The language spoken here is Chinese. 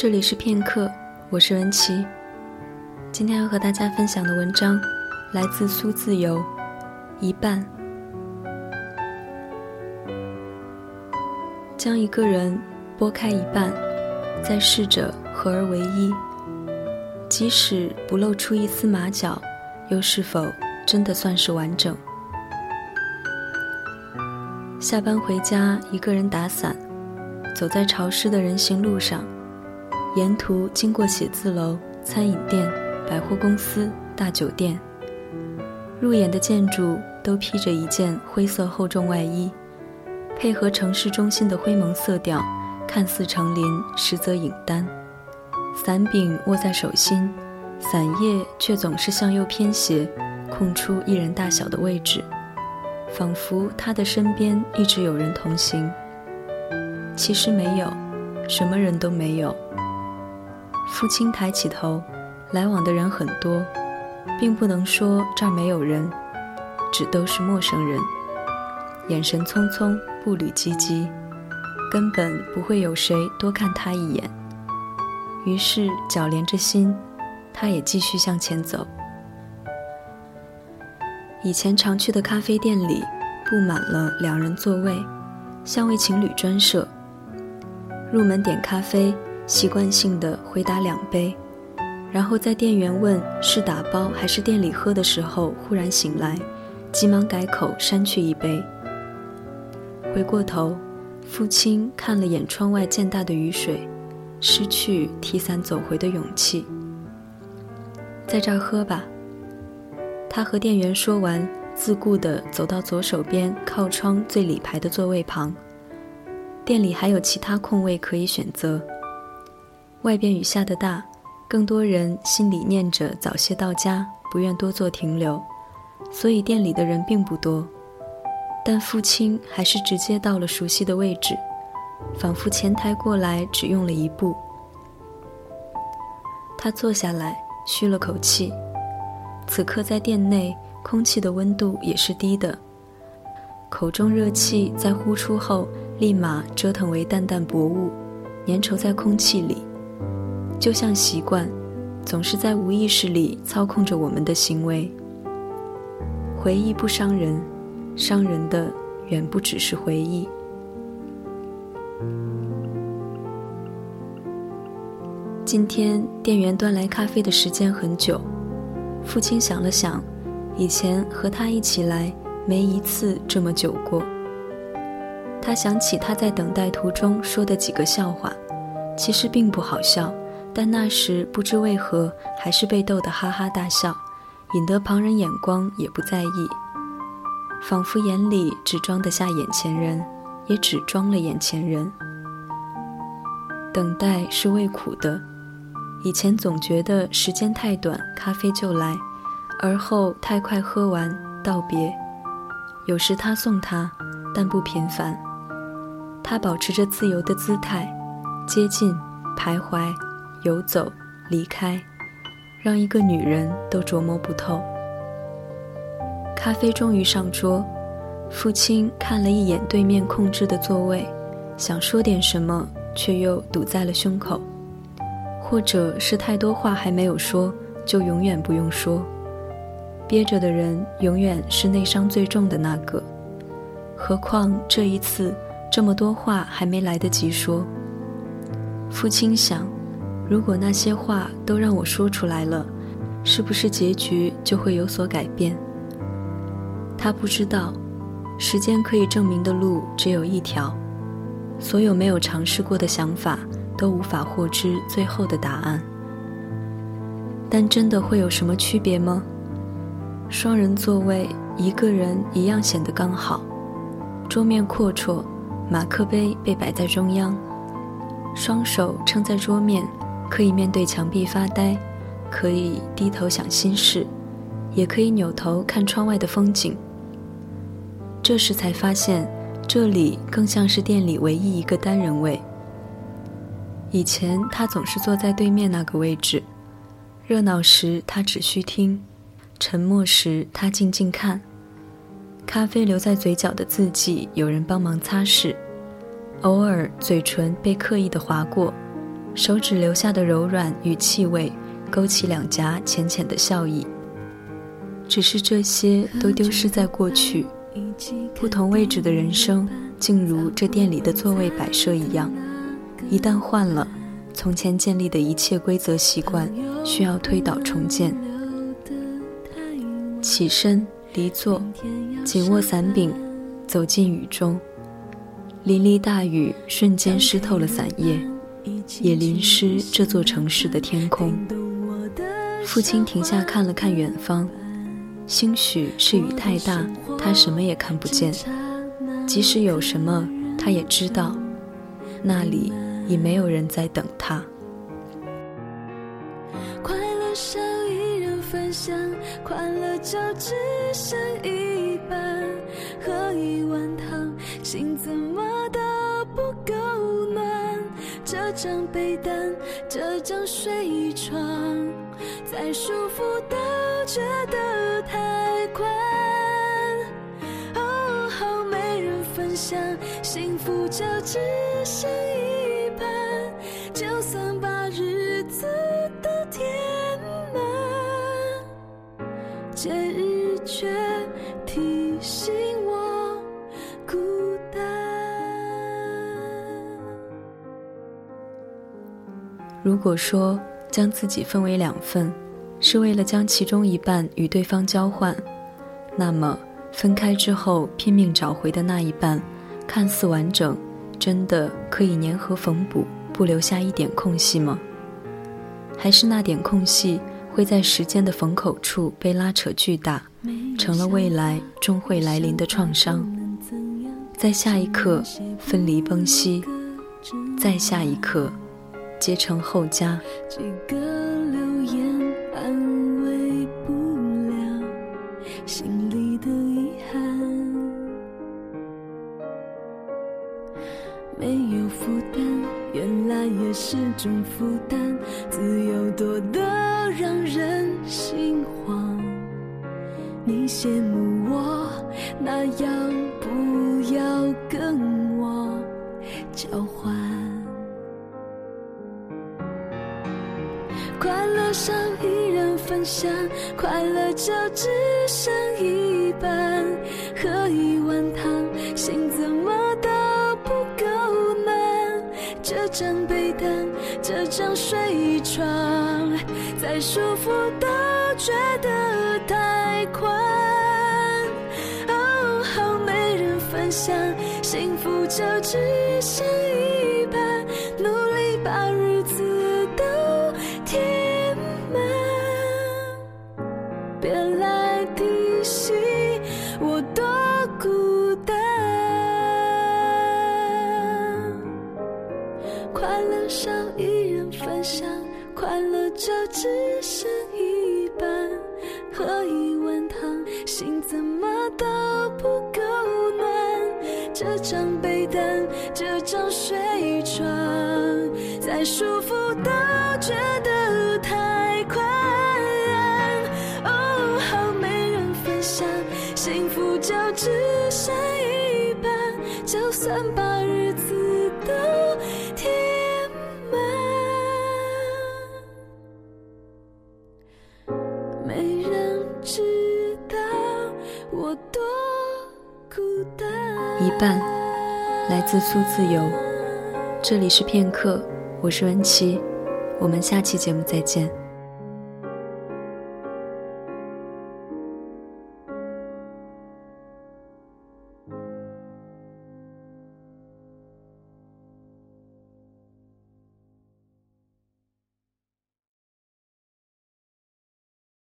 这里是片刻，我是文琪。今天要和大家分享的文章来自苏自由，一半。将一个人剥开一半，再试着合而为一，即使不露出一丝马脚，又是否真的算是完整？下班回家，一个人打伞，走在潮湿的人行路上。沿途经过写字楼、餐饮店、百货公司、大酒店，入眼的建筑都披着一件灰色厚重外衣，配合城市中心的灰蒙色调，看似成林，实则影单。伞柄握在手心，伞叶却总是向右偏斜，空出一人大小的位置，仿佛他的身边一直有人同行。其实没有，什么人都没有。父亲抬起头，来往的人很多，并不能说这儿没有人，只都是陌生人，眼神匆匆，步履急急，根本不会有谁多看他一眼。于是脚连着心，他也继续向前走。以前常去的咖啡店里，布满了两人座位，像为情侣专设。入门点咖啡。习惯性的回答两杯，然后在店员问是打包还是店里喝的时候，忽然醒来，急忙改口删去一杯。回过头，父亲看了眼窗外渐大的雨水，失去提伞走回的勇气。在这儿喝吧。他和店员说完，自顾地走到左手边靠窗最里排的座位旁。店里还有其他空位可以选择。外边雨下的大，更多人心里念着早些到家，不愿多做停留，所以店里的人并不多。但父亲还是直接到了熟悉的位置，仿佛前台过来只用了一步。他坐下来，吁了口气。此刻在店内，空气的温度也是低的，口中热气在呼出后立马折腾为淡淡薄雾，粘稠在空气里。就像习惯，总是在无意识里操控着我们的行为。回忆不伤人，伤人的远不只是回忆。今天店员端来咖啡的时间很久，父亲想了想，以前和他一起来没一次这么久过。他想起他在等待途中说的几个笑话，其实并不好笑。但那时不知为何，还是被逗得哈哈大笑，引得旁人眼光也不在意，仿佛眼里只装得下眼前人，也只装了眼前人。等待是味苦的，以前总觉得时间太短，咖啡就来，而后太快喝完道别。有时他送他，但不频繁。他保持着自由的姿态，接近，徘徊。游走，离开，让一个女人都琢磨不透。咖啡终于上桌，父亲看了一眼对面空置的座位，想说点什么，却又堵在了胸口。或者是太多话还没有说，就永远不用说。憋着的人永远是内伤最重的那个。何况这一次，这么多话还没来得及说。父亲想。如果那些话都让我说出来了，是不是结局就会有所改变？他不知道，时间可以证明的路只有一条，所有没有尝试过的想法都无法获知最后的答案。但真的会有什么区别吗？双人座位，一个人一样显得刚好。桌面阔绰，马克杯被摆在中央，双手撑在桌面。可以面对墙壁发呆，可以低头想心事，也可以扭头看窗外的风景。这时才发现，这里更像是店里唯一一个单人位。以前他总是坐在对面那个位置，热闹时他只需听，沉默时他静静看。咖啡留在嘴角的字迹，有人帮忙擦拭，偶尔嘴唇被刻意的划过。手指留下的柔软与气味，勾起两颊浅浅的笑意。只是这些都丢失在过去，不同位置的人生，竟如这店里的座位摆设一样，一旦换了，从前建立的一切规则习惯，需要推倒重建。起身离座，紧握伞柄，走进雨中。淋漓大雨瞬间湿透了伞叶，也淋湿这座城市的天空。父亲停下看了看远方。兴许是雨太大，他什么也看不见；即使有什么，他也知道，那里已没有人在等他。快乐少一人分享，快乐就只剩一半。喝一碗汤，心怎么。这张被单，这张睡床，再舒服都觉得太宽。哦，好没人分享，幸福就只剩一半。就算把日子都填满，节日却提醒如果说将自己分为两份，是为了将其中一半与对方交换，那么分开之后拼命找回的那一半，看似完整，真的可以粘合缝补，不留下一点空隙吗？还是那点空隙会在时间的缝口处被拉扯巨大，成了未来终会来临的创伤？在下一刻分离崩析，在下一刻。结成后家。几个留言安慰不了心里的遗憾，没有负担，原来也是种负担，自由多得让人心慌。你羡慕我，那样不要跟我交换。快乐少一人分享，快乐就只剩一半。喝一碗汤，心怎么都不够暖。这张被单，这张睡床，再舒服都觉得太宽。哦，好没人分享，幸福就只剩这张睡床，再舒服都觉得太宽。哦，好没人分享，幸福就只剩一半。就算把日子都填满，没人知道我多孤单。一半，来自苏自由。这里是片刻，我是文琪，我们下期节目再见。